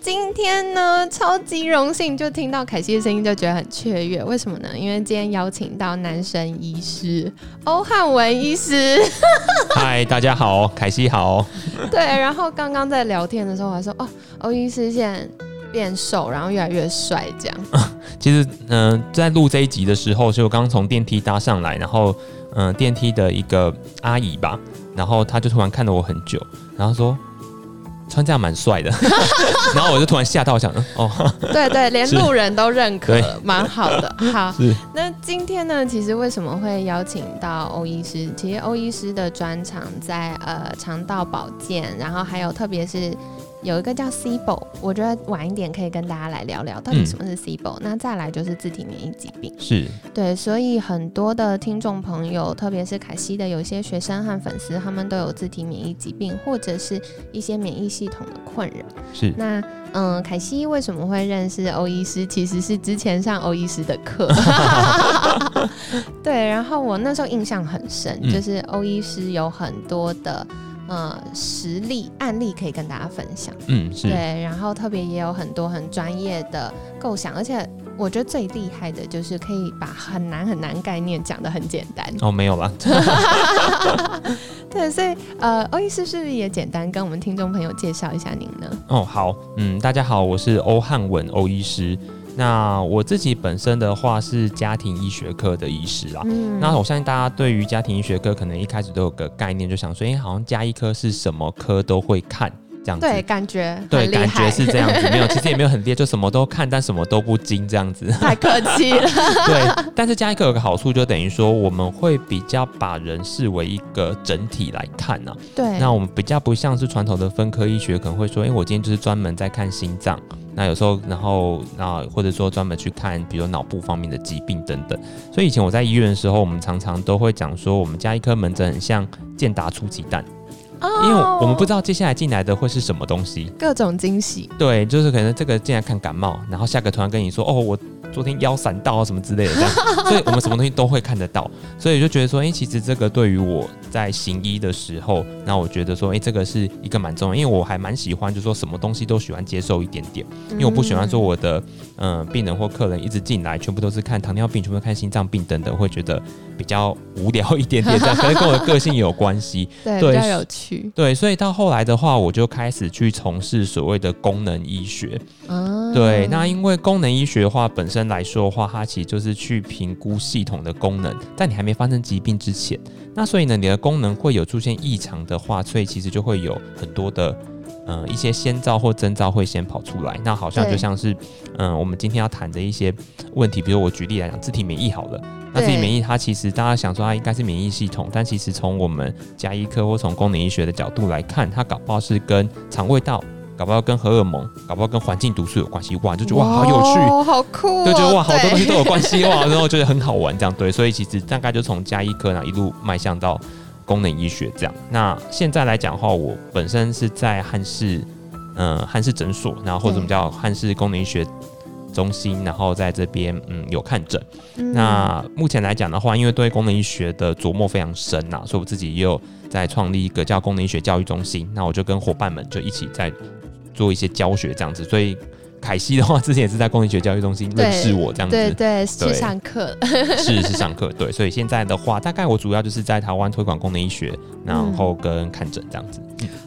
今天呢，超级荣幸，就听到凯西的声音就觉得很雀跃。为什么呢？因为今天邀请到男神医师欧汉文医师。嗨，大家好，凯西好。对，然后刚刚在聊天的时候，我还说哦，欧医师现在变瘦，然后越来越帅，这样。其实，嗯，在录这一集的时候，就刚从电梯搭上来，然后，嗯，电梯的一个阿姨吧。然后她就突然看了我很久，然后说穿这样蛮帅的，然后我就突然吓到，想哦，对对，连路人都认可，蛮好的。好，那今天呢，其实为什么会邀请到欧医师？其实欧医师的专长在呃肠道保健，然后还有特别是。有一个叫 CBO，我觉得晚一点可以跟大家来聊聊到底什么是 CBO。那再来就是自体免疫疾病，是对，所以很多的听众朋友，特别是凯西的有一些学生和粉丝，他们都有自体免疫疾病或者是一些免疫系统的困扰。是那嗯，凯西为什么会认识欧医师？其实是之前上欧医师的课，对，然后我那时候印象很深，就是欧医师有很多的。呃，实例案例可以跟大家分享。嗯，是对，然后特别也有很多很专业的构想，而且我觉得最厉害的就是可以把很难很难概念讲的很简单。哦，没有吧。对，所以呃，欧医师是不是也简单跟我们听众朋友介绍一下您呢？哦，好，嗯，大家好，我是欧汉文欧医师。那我自己本身的话是家庭医学科的医师啦。那我相信大家对于家庭医学科可能一开始都有个概念，就想说，哎，好像家医科是什么科都会看这样子。对，感觉对，感觉是这样子。没有，其实也没有很厉害，就什么都看，但什么都不精这样子。太客气了。对，但是加一科有个好处，就等于说我们会比较把人视为一个整体来看呢。对。那我们比较不像是传统的分科医学，可能会说，哎，我今天就是专门在看心脏。那有时候，然后，那或者说专门去看，比如脑部方面的疾病等等。所以以前我在医院的时候，我们常常都会讲说，我们加一颗门诊很像健达出鸡蛋，因为我们不知道接下来进来的会是什么东西，各种惊喜。对，就是可能这个进来看感冒，然后下个突然跟你说，哦，我。昨天腰闪到啊什么之类的，这样，所以我们什么东西都会看得到，所以就觉得说，哎，其实这个对于我在行医的时候，那我觉得说，哎，这个是一个蛮重要，因为我还蛮喜欢，就说什么东西都喜欢接受一点点，因为我不喜欢说我的嗯病人或客人一直进来，全部都是看糖尿病，全部看心脏病等等，会觉得比较无聊一点点，这样可能跟我的个性有关系，对，比较有趣，对，所以到后来的话，我就开始去从事所谓的功能医学，对，那因为功能医学的话本身。来说的话，它其实就是去评估系统的功能，在你还没发生疾病之前。那所以呢，你的功能会有出现异常的话，所以其实就会有很多的嗯一些先兆或征兆会先跑出来。那好像就像是嗯我们今天要谈的一些问题，比如我举例来讲，自体免疫好了。那自体免疫它其实大家想说它应该是免疫系统，但其实从我们加医科或从功能医学的角度来看，它搞不好是跟肠胃道。搞不好跟荷尔蒙，搞不好跟环境毒素有关系，哇，就觉得哇好有趣，好酷，就觉得哇好多东西都有关系哇，然后觉得很好玩这样对，所以其实大概就从加医科呢一路迈向到功能医学这样。那现在来讲的话，我本身是在汉氏，嗯，汉氏诊所，然后或者我们叫汉氏功能医学中心，然后在这边嗯有看诊。那目前来讲的话，因为对功能医学的琢磨非常深呐，所以我自己也有在创立一个叫功能医学教育中心。那我就跟伙伴们就一起在。做一些教学这样子，所以凯西的话之前也是在公立学教育中心认识我这样子，对对，去上课，是是上课，对，所以现在的话，大概我主要就是在台湾推广功能医学，然后跟看诊这样子。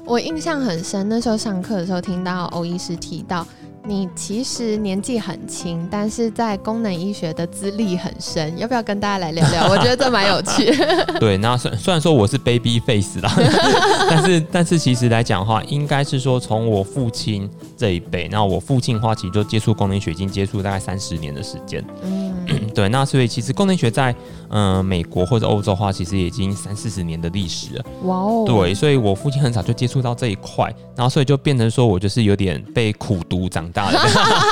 我印象很深，那时候上课的时候听到欧医师提到。你其实年纪很轻，但是在功能医学的资历很深，要不要跟大家来聊聊？我觉得这蛮有趣。对，那虽虽然说我是 baby face 啦，但是 但是其实来讲的话，应该是说从我父亲这一辈，那我父亲的话其实就接触功能学已经接触大概三十年的时间。嗯，对，那所以其实功能学在嗯美国或者欧洲话，其实已经三四十年的历史了。哇哦，对，所以我父亲很早就接触到这一块，然后所以就变成说我就是有点被苦读长。大的。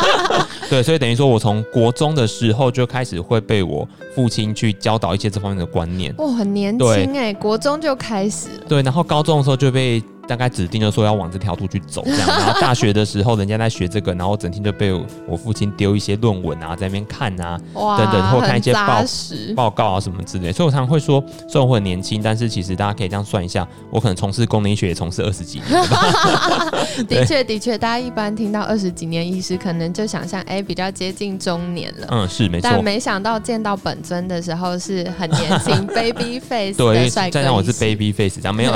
对，所以等于说我从国中的时候就开始会被我父亲去教导一些这方面的观念。哦，很年轻哎，国中就开始。对，然后高中的时候就被。大概指定就说要往这条路去走，这样。然后大学的时候，人家在学这个，然后整天就被我父亲丢一些论文啊，在那边看啊，等等，或看一些报报告啊什么之类。所以我常常会说，虽然我很年轻，但是其实大家可以这样算一下，我可能从事功能医学也从事二十几年。的确，的确，大家一般听到二十几年医师，可能就想象哎，比较接近中年了。嗯，是没错。但没想到见到本尊的时候是很年轻，baby face 的帅哥。再让我是 baby face，这样没有。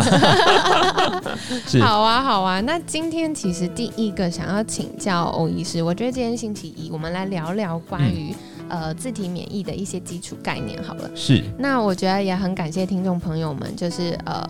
好啊，好啊。那今天其实第一个想要请教欧医师，我觉得今天星期一，我们来聊聊关于呃自体免疫的一些基础概念好了。是。那我觉得也很感谢听众朋友们，就是呃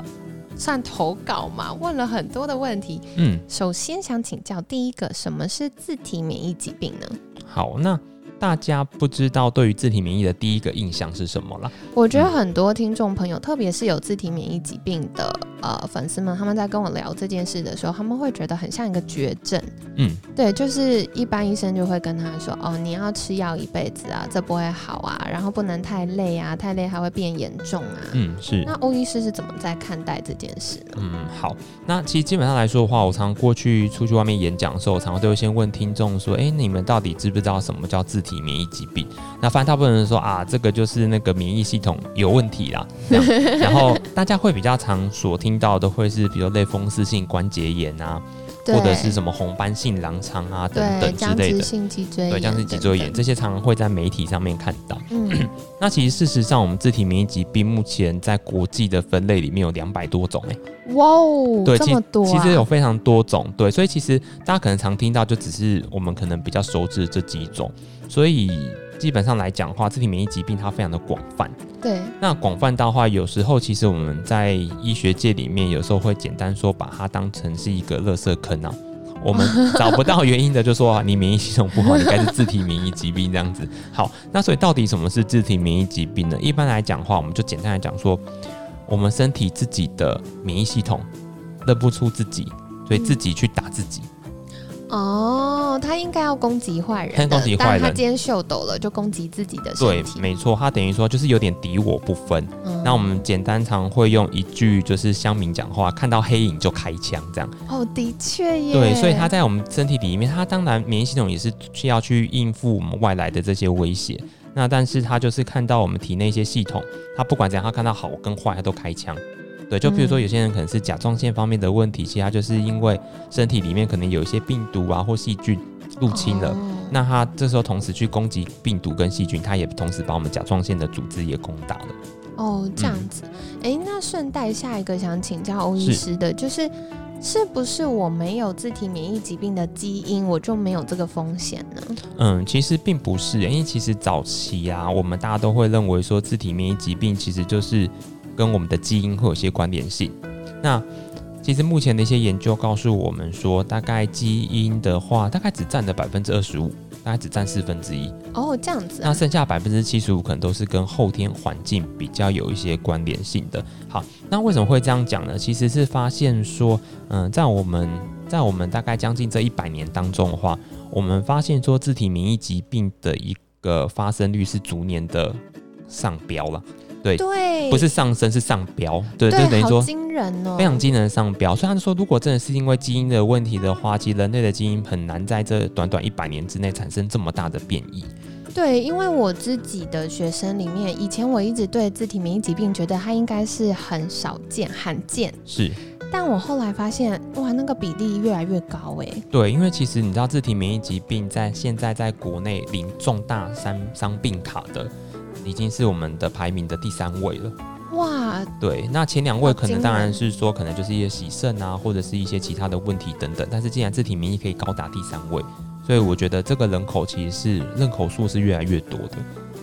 算投稿嘛，问了很多的问题。嗯。首先想请教第一个，什么是自体免疫疾病呢？好，那。大家不知道对于自体免疫的第一个印象是什么了？我觉得很多听众朋友，特别是有自体免疫疾病的呃粉丝们，他们在跟我聊这件事的时候，他们会觉得很像一个绝症。嗯，对，就是一般医生就会跟他说：“哦，你要吃药一辈子啊，这不会好啊，然后不能太累啊，太累还会变严重啊。”嗯，是。那欧医师是怎么在看待这件事呢？嗯，好。那其实基本上来说的话，我常过去出去外面演讲的时候，我常常都会先问听众说：“哎，你们到底知不知道什么叫自体免疫疾病？”那反正大部分人说啊，这个就是那个免疫系统有问题啦。然后大家会比较常所听到的会是，比如类风湿性关节炎啊。或者是什么红斑性狼疮啊等等之类的，对，僵直脊椎炎这些常常会在媒体上面看到。嗯，那其实事实上，我们自体免疫疾病目前在国际的分类里面有两百多种哎。哇哦，对，这么多，其实有非常多种。对，所以其实大家可能常听到，就只是我们可能比较熟知的这几种。所以基本上来讲的话，自体免疫疾病它非常的广泛。对，那广泛到话，有时候其实我们在医学界里面，有时候会简单说把它当成是一个垃圾坑啊。我们找不到原因的，就说你免疫系统不好，你该是自体免疫疾病这样子。好，那所以到底什么是自体免疫疾病呢？一般来讲的话，我们就简单来讲说，我们身体自己的免疫系统认不出自己，所以自己去打自己。哦，他应该要攻击坏人，攻击坏人。他今天秀抖了，就攻击自己的对，没错，他等于说就是有点敌我不分。那我们简单常会用一句就是乡民讲话，看到黑影就开枪这样。哦，的确耶。对，所以他在我们身体里面，他当然免疫系统也是需要去应付我们外来的这些威胁。那但是他就是看到我们体内一些系统，他不管怎样，他看到好跟坏，他都开枪。对，就比如说有些人可能是甲状腺方面的问题，其他就是因为身体里面可能有一些病毒啊或细菌入侵了，那他这时候同时去攻击病毒跟细菌，他也同时把我们甲状腺的组织也攻打了。哦，这样子，哎，那顺带下一个想请教欧医师的，就是是不是我没有自体免疫疾病的基因，我就没有这个风险呢？嗯，其实并不是，因为其实早期啊，我们大家都会认为说自体免疫疾病其实就是。跟我们的基因会有些关联性。那其实目前的一些研究告诉我们说，大概基因的话，大概只占了百分之二十五，大概只占四分之一。哦，这样子。那剩下百分之七十五可能都是跟后天环境比较有一些关联性的。好，那为什么会这样讲呢？其实是发现说，嗯，在我们在我们大概将近这一百年当中的话，我们发现说，自体免疫疾病的一个发生率是逐年的上标了。对，不是上升，是上标。对，就等于说惊人哦，非常惊人的上标。所以他说，如果真的是因为基因的问题的话，其实人类的基因很难在这短短一百年之内产生这么大的变异。对，因为我自己的学生里面，以前我一直对自体免疫疾病觉得它应该是很少见、罕见。是，但我后来发现，哇，那个比例越来越高哎。对，因为其实你知道，自体免疫疾病在现在在国内领重大伤伤病卡的。已经是我们的排名的第三位了。哇，对，那前两位可能当然是说，可能就是一些洗肾啊，或者是一些其他的问题等等。但是既然自体免疫可以高达第三位，所以我觉得这个人口其实是人口数是越来越多的。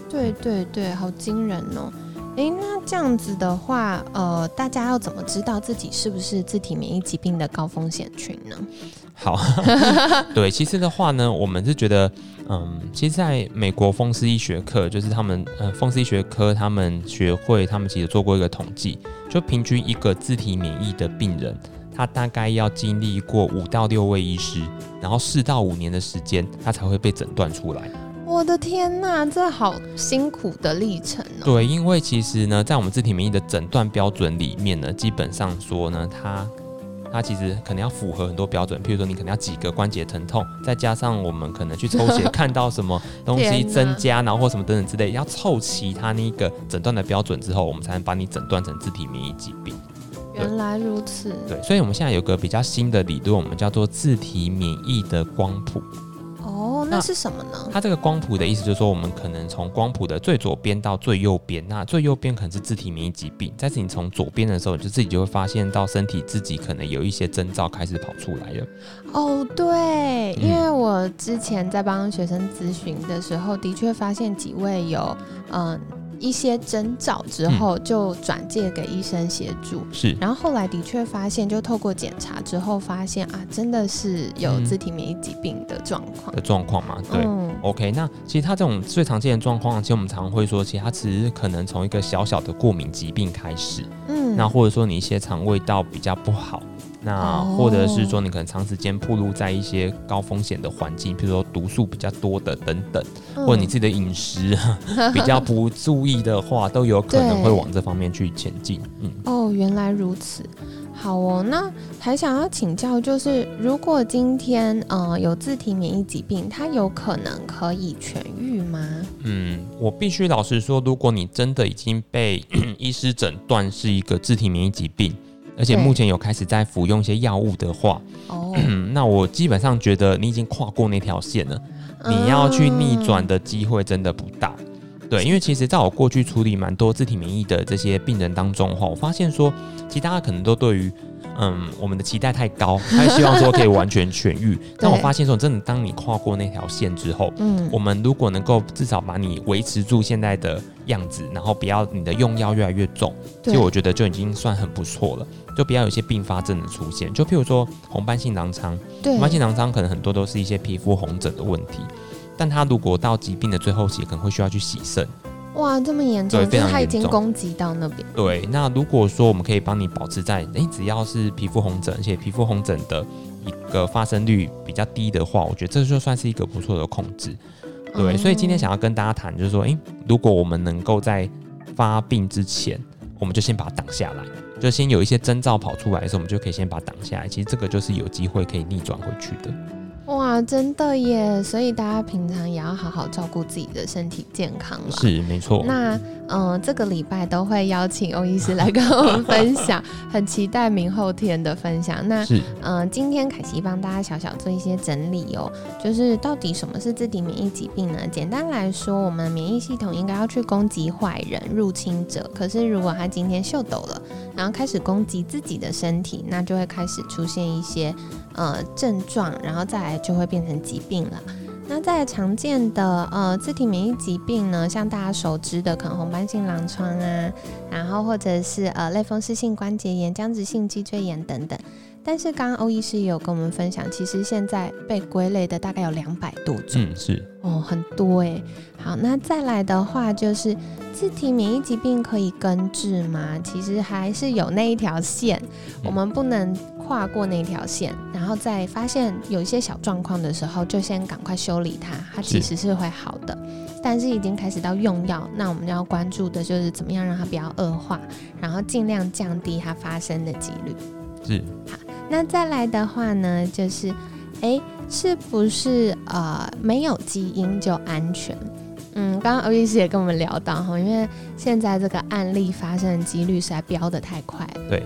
对对对，好惊人哦！诶，那这样子的话，呃，大家要怎么知道自己是不是自体免疫疾病的高风险群呢？好，对，其实的话呢，我们是觉得。嗯，其实在美国风湿医学科，就是他们呃风湿医学科他们学会，他们其实做过一个统计，就平均一个自体免疫的病人，他大概要经历过五到六位医师，然后四到五年的时间，他才会被诊断出来。我的天呐，这好辛苦的历程哦。对，因为其实呢，在我们自体免疫的诊断标准里面呢，基本上说呢，它它其实可能要符合很多标准，譬如说你可能要几个关节疼痛，再加上我们可能去抽血 看到什么东西增加，然后或什么等等之类，要凑齐它那个诊断的标准之后，我们才能把你诊断成自体免疫疾病。原来如此。对，所以我们现在有个比较新的理论，我们叫做自体免疫的光谱。那是什么呢？它这个光谱的意思就是说，我们可能从光谱的最左边到最右边，那最右边可能是自体免疫疾病，但是你从左边的时候，你就自己就会发现到身体自己可能有一些征兆开始跑出来了。哦，对，因为我之前在帮学生咨询的时候，的确发现几位有嗯。一些征兆之后，就转介给医生协助。是，然后后来的确发现，就透过检查之后发现啊，真的是有自体免疫疾病的状况的状况嘛？对，OK。那其实他这种最常见的状况，其实我们常常会说，其实他其实可能从一个小小的过敏疾病开始，嗯，那或者说你一些肠胃道比较不好。那或者是说，你可能长时间暴露在一些高风险的环境，比如说毒素比较多的等等，或者你自己的饮食比较不注意的话，都有可能会往这方面去前进。嗯，哦，原来如此。好哦，那还想要请教，就是如果今天呃有自体免疫疾病，它有可能可以痊愈吗？嗯，我必须老实说，如果你真的已经被 医师诊断是一个自体免疫疾病。而且目前有开始在服用一些药物的话，哦，那我基本上觉得你已经跨过那条线了，你要去逆转的机会真的不大。对，因为其实在我过去处理蛮多自体免疫的这些病人当中的话，我发现说，其实大家可能都对于。嗯，我们的期待太高，他希望说可以完全痊愈。但我发现说，真的，当你跨过那条线之后，嗯，我们如果能够至少把你维持住现在的样子，然后不要你的用药越来越重，其实我觉得就已经算很不错了。就不要有一些并发症的出现，就譬如说红斑性狼疮，红斑性狼疮可能很多都是一些皮肤红疹的问题，但它如果到疾病的最后期，可能会需要去洗肾。哇，这么严重，就是它已经攻击到那边。对，那如果说我们可以帮你保持在，哎，只要是皮肤红疹，而且皮肤红疹的一个发生率比较低的话，我觉得这就算是一个不错的控制。对，所以今天想要跟大家谈，就是说，哎，如果我们能够在发病之前，我们就先把它挡下来，就先有一些征兆跑出来的时候，我们就可以先把它挡下来。其实这个就是有机会可以逆转回去的。哇，真的耶！所以大家平常也要好好照顾自己的身体健康了。是，没错。那嗯，这个礼拜都会邀请欧医师来跟我们分享，很期待明后天的分享。那嗯，今天凯西帮大家小小做一些整理哦，就是到底什么是自体免疫疾病呢？简单来说，我们免疫系统应该要去攻击坏人、入侵者，可是如果他今天秀抖了，然后开始攻击自己的身体，那就会开始出现一些。呃，症状，然后再来就会变成疾病了。那在常见的呃自体免疫疾病呢，像大家熟知的可能红斑性狼疮啊，然后或者是呃类风湿性关节炎、僵直性脊椎炎等等。但是刚刚欧医师也有跟我们分享，其实现在被归类的大概有两百多种。嗯，是哦，很多哎。好，那再来的话就是自体免疫疾病可以根治吗？其实还是有那一条线，我们不能跨过那条线，然后在发现有一些小状况的时候，就先赶快修理它，它其实是会好的。但是已经开始到用药，那我们要关注的就是怎么样让它不要恶化，然后尽量降低它发生的几率。是好。那再来的话呢，就是，哎，是不是呃没有基因就安全？嗯，刚刚欧医师也跟我们聊到哈，因为现在这个案例发生的几率实在飙得太快了，对，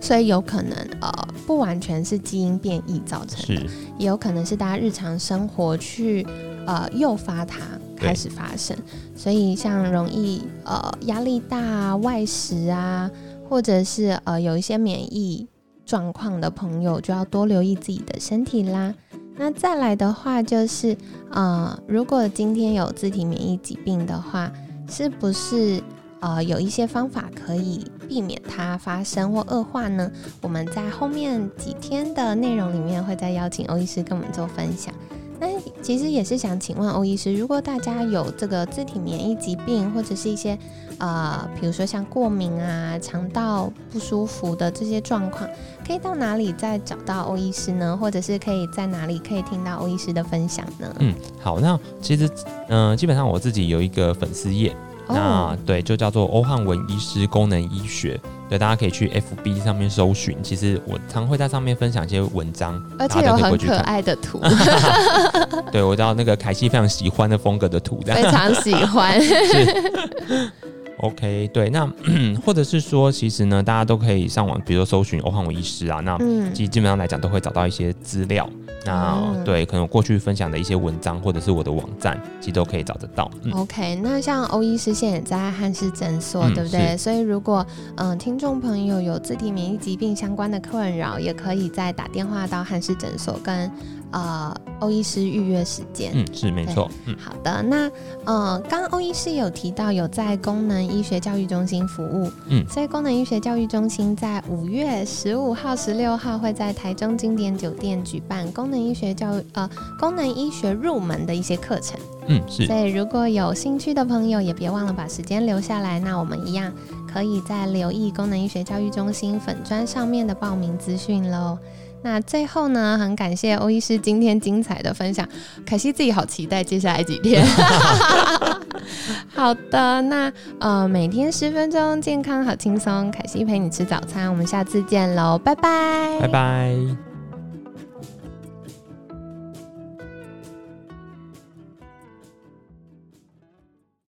所以有可能呃不完全是基因变异造成的，也有可能是大家日常生活去呃诱发它开始发生，所以像容易呃压力大、外食啊，或者是呃有一些免疫。状况的朋友就要多留意自己的身体啦。那再来的话就是，呃，如果今天有自体免疫疾病的话，是不是呃有一些方法可以避免它发生或恶化呢？我们在后面几天的内容里面会再邀请欧医师跟我们做分享。那其实也是想请问欧医师，如果大家有这个自体免疫疾病，或者是一些呃，比如说像过敏啊、肠道不舒服的这些状况，可以到哪里再找到欧医师呢？或者是可以在哪里可以听到欧医师的分享呢？嗯，好，那其实嗯，基本上我自己有一个粉丝页。那对，就叫做欧汉文医师功能医学，对，大家可以去 FB 上面搜寻。其实我常会在上面分享一些文章，而且有很可爱的图。对，我知道那个凯西非常喜欢的风格的图，非常喜欢。OK，对，那 或者是说，其实呢，大家都可以上网，比如说搜寻欧汉伟医师啊，那其实基本上来讲都会找到一些资料。那对，可能过去分享的一些文章，或者是我的网站，其实都可以找得到。OK，那像欧医师现在在汉氏诊所，对不对？所以如果嗯，听众朋友有自体免疫疾病相关的困扰，也可以再打电话到汉氏诊所跟。呃，欧医师预约时间，嗯，是没错，嗯，好的，那呃，刚刚欧医师有提到有在功能医学教育中心服务，嗯，所以功能医学教育中心在五月十五号、十六号会在台中经典酒店举办功能医学教育呃功能医学入门的一些课程，嗯，是，所以如果有兴趣的朋友也别忘了把时间留下来，那我们一样可以在留意功能医学教育中心粉砖上面的报名资讯喽。那最后呢，很感谢欧医师今天精彩的分享，凯西自己好期待接下来几天。好的，那呃，每天十分钟，健康好轻松，凯西陪你吃早餐，我们下次见喽，拜拜，拜拜。